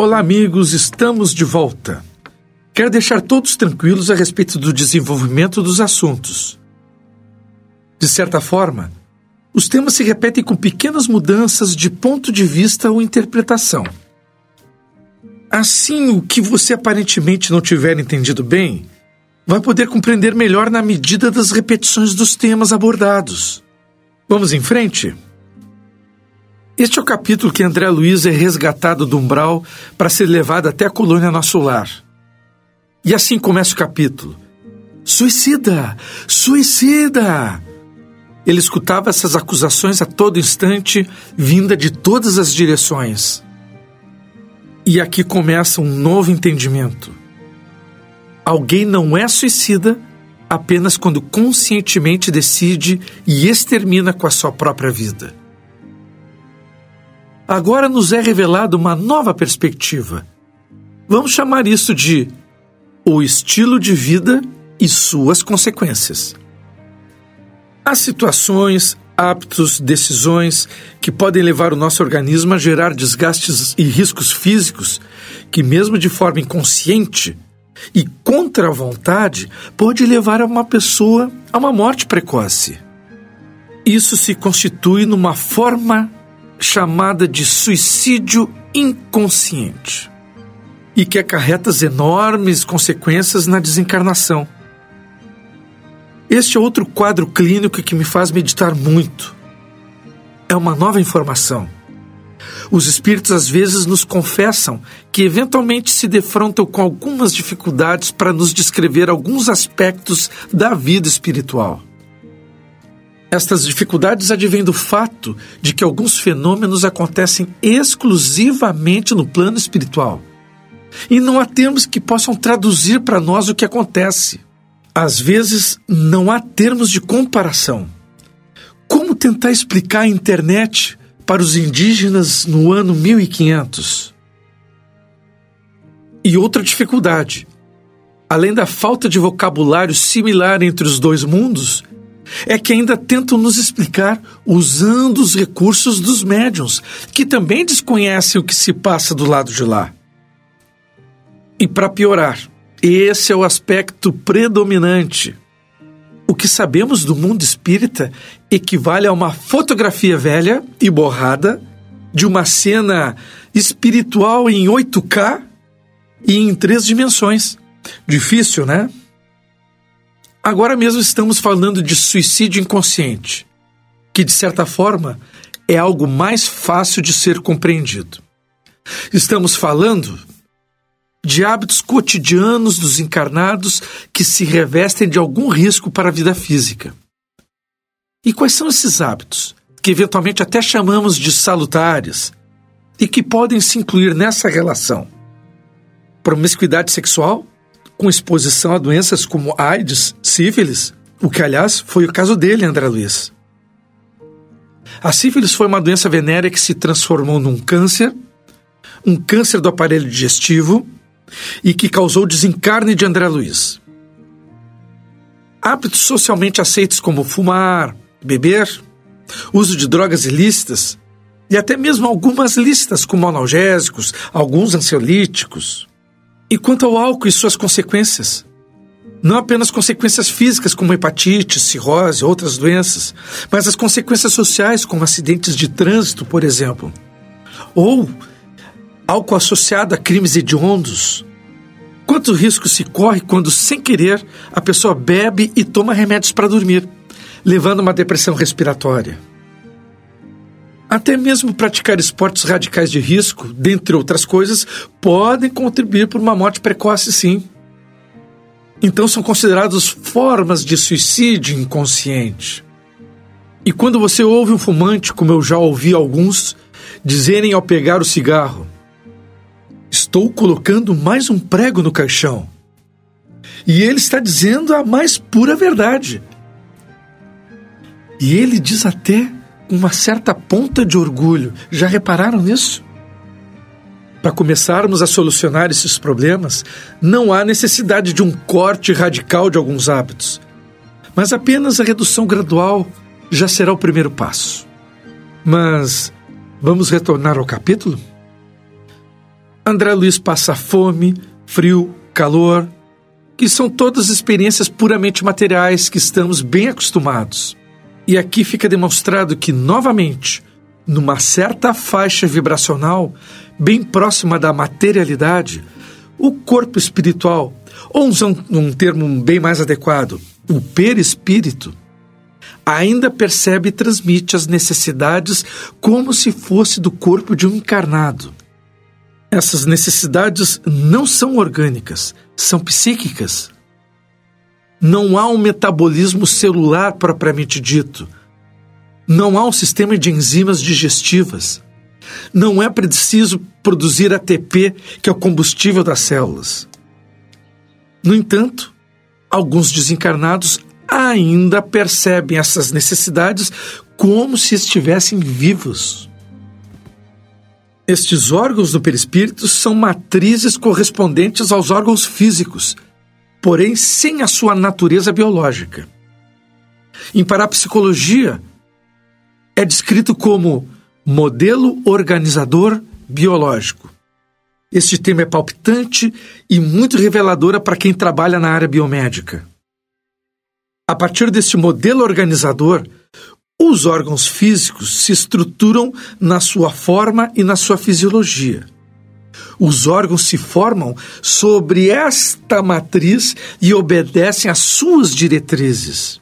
Olá, amigos, estamos de volta. Quero deixar todos tranquilos a respeito do desenvolvimento dos assuntos. De certa forma, os temas se repetem com pequenas mudanças de ponto de vista ou interpretação. Assim, o que você aparentemente não tiver entendido bem, vai poder compreender melhor na medida das repetições dos temas abordados. Vamos em frente? Este é o capítulo que André Luiz é resgatado do umbral para ser levado até a colônia Nosso Lar. E assim começa o capítulo. Suicida! Suicida! Ele escutava essas acusações a todo instante, vinda de todas as direções. E aqui começa um novo entendimento. Alguém não é suicida apenas quando conscientemente decide e extermina com a sua própria vida agora nos é revelada uma nova perspectiva. Vamos chamar isso de o estilo de vida e suas consequências. Há situações, hábitos, decisões que podem levar o nosso organismo a gerar desgastes e riscos físicos que, mesmo de forma inconsciente e contra a vontade, pode levar a uma pessoa a uma morte precoce. Isso se constitui numa forma chamada de suicídio inconsciente e que acarreta enormes consequências na desencarnação. Este é outro quadro clínico que me faz meditar muito. É uma nova informação. Os espíritos às vezes nos confessam que eventualmente se defrontam com algumas dificuldades para nos descrever alguns aspectos da vida espiritual. Estas dificuldades advêm do fato de que alguns fenômenos acontecem exclusivamente no plano espiritual. E não há termos que possam traduzir para nós o que acontece. Às vezes, não há termos de comparação. Como tentar explicar a internet para os indígenas no ano 1500? E outra dificuldade. Além da falta de vocabulário similar entre os dois mundos, é que ainda tentam nos explicar usando os recursos dos médiums, que também desconhecem o que se passa do lado de lá. E para piorar, esse é o aspecto predominante. O que sabemos do mundo espírita equivale a uma fotografia velha e borrada de uma cena espiritual em 8K e em três dimensões. Difícil, né? Agora mesmo estamos falando de suicídio inconsciente, que de certa forma é algo mais fácil de ser compreendido. Estamos falando de hábitos cotidianos dos encarnados que se revestem de algum risco para a vida física. E quais são esses hábitos, que eventualmente até chamamos de salutares, e que podem se incluir nessa relação? Promiscuidade sexual? Com exposição a doenças como AIDS, sífilis, o que, aliás, foi o caso dele, André Luiz. A sífilis foi uma doença venérea que se transformou num câncer, um câncer do aparelho digestivo e que causou desencarne de André Luiz. Hábitos socialmente aceitos como fumar, beber, uso de drogas ilícitas e até mesmo algumas lícitas como analgésicos, alguns ansiolíticos, e quanto ao álcool e suas consequências? Não apenas consequências físicas, como hepatite, cirrose, outras doenças, mas as consequências sociais, como acidentes de trânsito, por exemplo. Ou álcool associado a crimes hediondos. Quanto risco se corre quando, sem querer, a pessoa bebe e toma remédios para dormir, levando a uma depressão respiratória? Até mesmo praticar esportes radicais de risco, dentre outras coisas, podem contribuir para uma morte precoce, sim. Então são considerados formas de suicídio inconsciente. E quando você ouve um fumante, como eu já ouvi alguns, dizerem ao pegar o cigarro: Estou colocando mais um prego no caixão. E ele está dizendo a mais pura verdade. E ele diz até uma certa ponta de orgulho. Já repararam nisso? Para começarmos a solucionar esses problemas, não há necessidade de um corte radical de alguns hábitos, mas apenas a redução gradual já será o primeiro passo. Mas vamos retornar ao capítulo? André Luiz passa fome, frio, calor, que são todas experiências puramente materiais que estamos bem acostumados. E aqui fica demonstrado que, novamente, numa certa faixa vibracional, bem próxima da materialidade, o corpo espiritual, ou usando um termo bem mais adequado, o perispírito, ainda percebe e transmite as necessidades como se fosse do corpo de um encarnado. Essas necessidades não são orgânicas, são psíquicas. Não há um metabolismo celular propriamente dito. Não há um sistema de enzimas digestivas. Não é preciso produzir ATP, que é o combustível das células. No entanto, alguns desencarnados ainda percebem essas necessidades como se estivessem vivos. Estes órgãos do perispírito são matrizes correspondentes aos órgãos físicos, porém sem a sua natureza biológica. Em parapsicologia, é descrito como modelo organizador biológico. Este tema é palpitante e muito reveladora para quem trabalha na área biomédica. A partir deste modelo organizador, os órgãos físicos se estruturam na sua forma e na sua fisiologia. Os órgãos se formam sobre esta matriz e obedecem às suas diretrizes.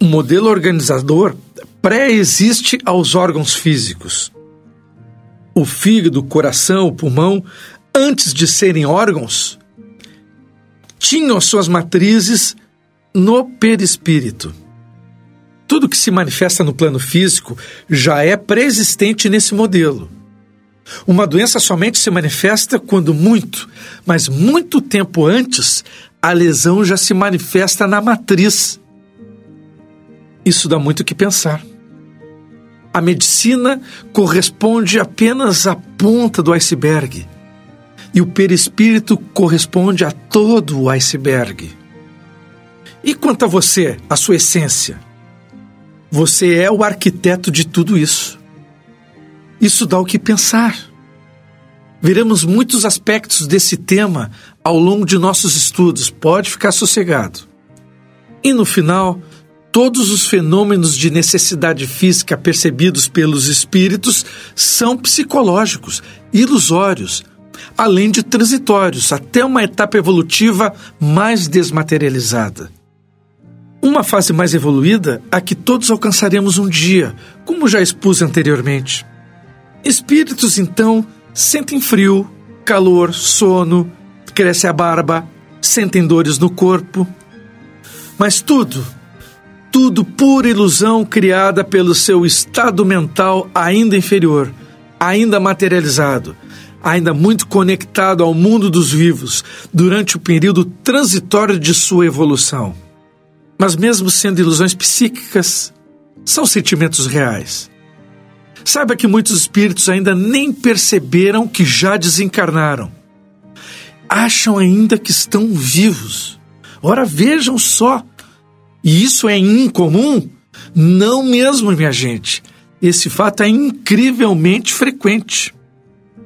O modelo organizador pré-existe aos órgãos físicos. O fígado, o coração, o pulmão, antes de serem órgãos, tinham suas matrizes no perispírito. Tudo que se manifesta no plano físico já é pré-existente nesse modelo. Uma doença somente se manifesta quando muito, mas muito tempo antes, a lesão já se manifesta na matriz. Isso dá muito o que pensar. A medicina corresponde apenas à ponta do iceberg, e o perispírito corresponde a todo o iceberg. E quanto a você, a sua essência? Você é o arquiteto de tudo isso. Isso dá o que pensar. Veremos muitos aspectos desse tema ao longo de nossos estudos, pode ficar sossegado. E no final, todos os fenômenos de necessidade física percebidos pelos espíritos são psicológicos, ilusórios, além de transitórios, até uma etapa evolutiva mais desmaterializada. Uma fase mais evoluída a que todos alcançaremos um dia, como já expus anteriormente. Espíritos, então, sentem frio, calor, sono, cresce a barba, sentem dores no corpo. Mas tudo, tudo pura ilusão criada pelo seu estado mental ainda inferior, ainda materializado, ainda muito conectado ao mundo dos vivos durante o período transitório de sua evolução. Mas, mesmo sendo ilusões psíquicas, são sentimentos reais. Saiba que muitos espíritos ainda nem perceberam que já desencarnaram. Acham ainda que estão vivos. Ora, vejam só. E isso é incomum? Não mesmo, minha gente. Esse fato é incrivelmente frequente.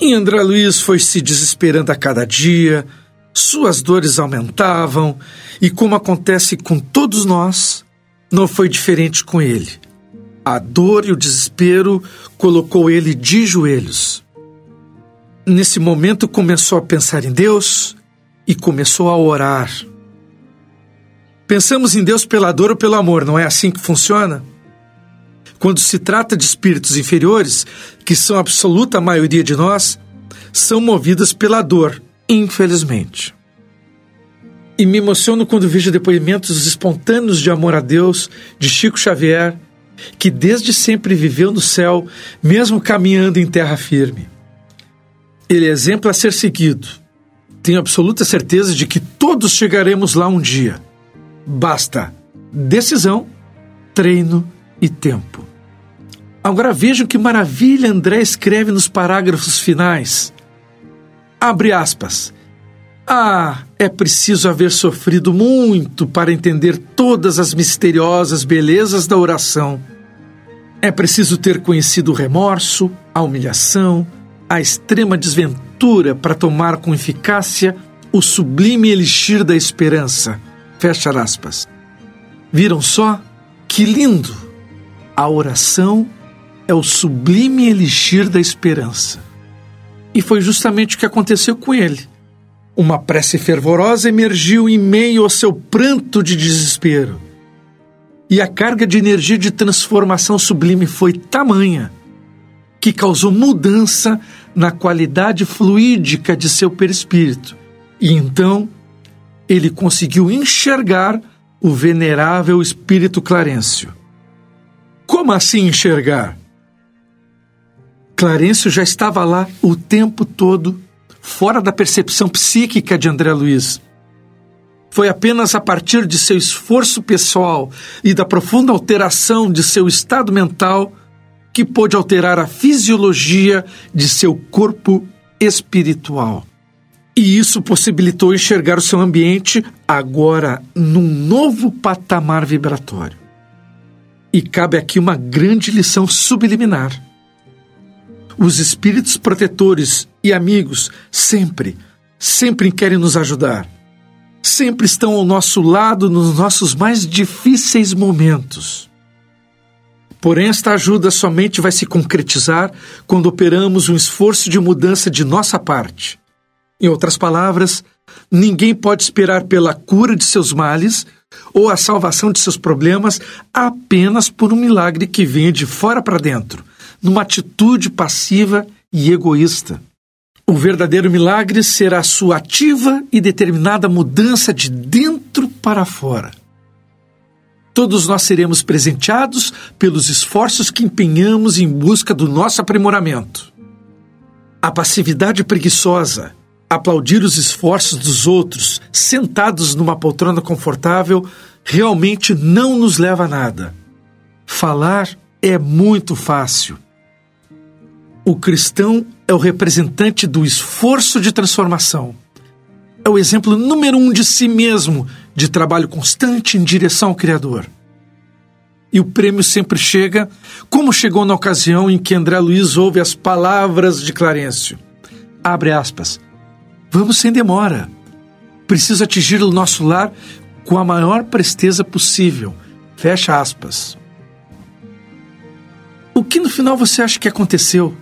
E André Luiz foi se desesperando a cada dia, suas dores aumentavam, e como acontece com todos nós, não foi diferente com ele. A dor e o desespero colocou ele de joelhos. Nesse momento começou a pensar em Deus e começou a orar. Pensamos em Deus pela dor ou pelo amor, não é assim que funciona? Quando se trata de espíritos inferiores, que são a absoluta maioria de nós, são movidas pela dor infelizmente. E me emociono quando vejo depoimentos espontâneos de amor a Deus de Chico Xavier, que desde sempre viveu no céu, mesmo caminhando em terra firme. Ele é exemplo a ser seguido. Tenho absoluta certeza de que todos chegaremos lá um dia. Basta decisão, treino e tempo. Agora vejam que maravilha André escreve nos parágrafos finais. Abre aspas. Ah, é preciso haver sofrido muito para entender todas as misteriosas belezas da oração. É preciso ter conhecido o remorso, a humilhação, a extrema desventura para tomar com eficácia o sublime elixir da esperança. Fecha aspas. Viram só? Que lindo! A oração é o sublime elixir da esperança. E foi justamente o que aconteceu com ele. Uma prece fervorosa emergiu em meio ao seu pranto de desespero. E a carga de energia de transformação sublime foi tamanha que causou mudança na qualidade fluídica de seu perispírito. E então ele conseguiu enxergar o venerável espírito Clarencio. Como assim enxergar? Clarencio já estava lá o tempo todo, fora da percepção psíquica de André Luiz. Foi apenas a partir de seu esforço pessoal e da profunda alteração de seu estado mental que pôde alterar a fisiologia de seu corpo espiritual. E isso possibilitou enxergar o seu ambiente agora num novo patamar vibratório. E cabe aqui uma grande lição subliminar. Os espíritos protetores e amigos sempre, sempre querem nos ajudar. Sempre estão ao nosso lado nos nossos mais difíceis momentos. Porém, esta ajuda somente vai se concretizar quando operamos um esforço de mudança de nossa parte. Em outras palavras, ninguém pode esperar pela cura de seus males ou a salvação de seus problemas apenas por um milagre que venha de fora para dentro, numa atitude passiva e egoísta. O verdadeiro milagre será a sua ativa e determinada mudança de dentro para fora. Todos nós seremos presenteados pelos esforços que empenhamos em busca do nosso aprimoramento. A passividade preguiçosa, aplaudir os esforços dos outros sentados numa poltrona confortável, realmente não nos leva a nada. Falar é muito fácil. O cristão é o representante do esforço de transformação. É o exemplo número um de si mesmo de trabalho constante em direção ao Criador. E o prêmio sempre chega, como chegou na ocasião em que André Luiz ouve as palavras de Clarencio. Abre aspas. Vamos sem demora. Preciso atingir o nosso lar com a maior presteza possível. Fecha aspas. O que no final você acha que aconteceu?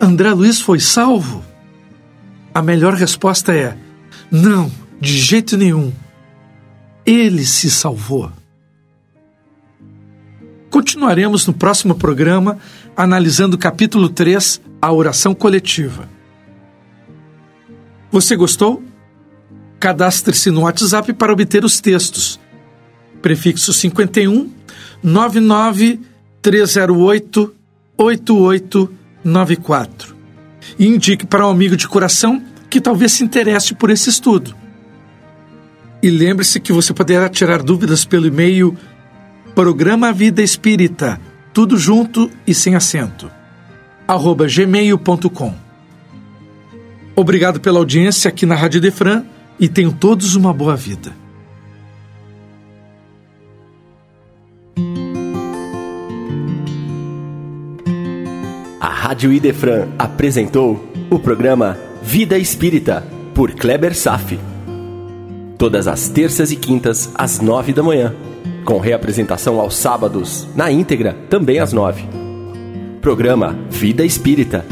André Luiz foi salvo? A melhor resposta é: não, de jeito nenhum ele se salvou. Continuaremos no próximo programa analisando o capítulo 3, a oração coletiva. Você gostou? Cadastre-se no WhatsApp para obter os textos. Prefixo 51 99 308 8894. E indique para um amigo de coração que talvez se interesse por esse estudo. E lembre-se que você poderá tirar dúvidas pelo e-mail Programa Vida Espírita, tudo junto e sem acento, arroba gmail.com. Obrigado pela audiência aqui na Rádio Defran e tenham todos uma boa vida. A Rádio Idefran apresentou o programa Vida Espírita, por Kleber Safi todas as terças e quintas às nove da manhã, com reapresentação aos sábados, na íntegra, também às nove. Programa Vida Espírita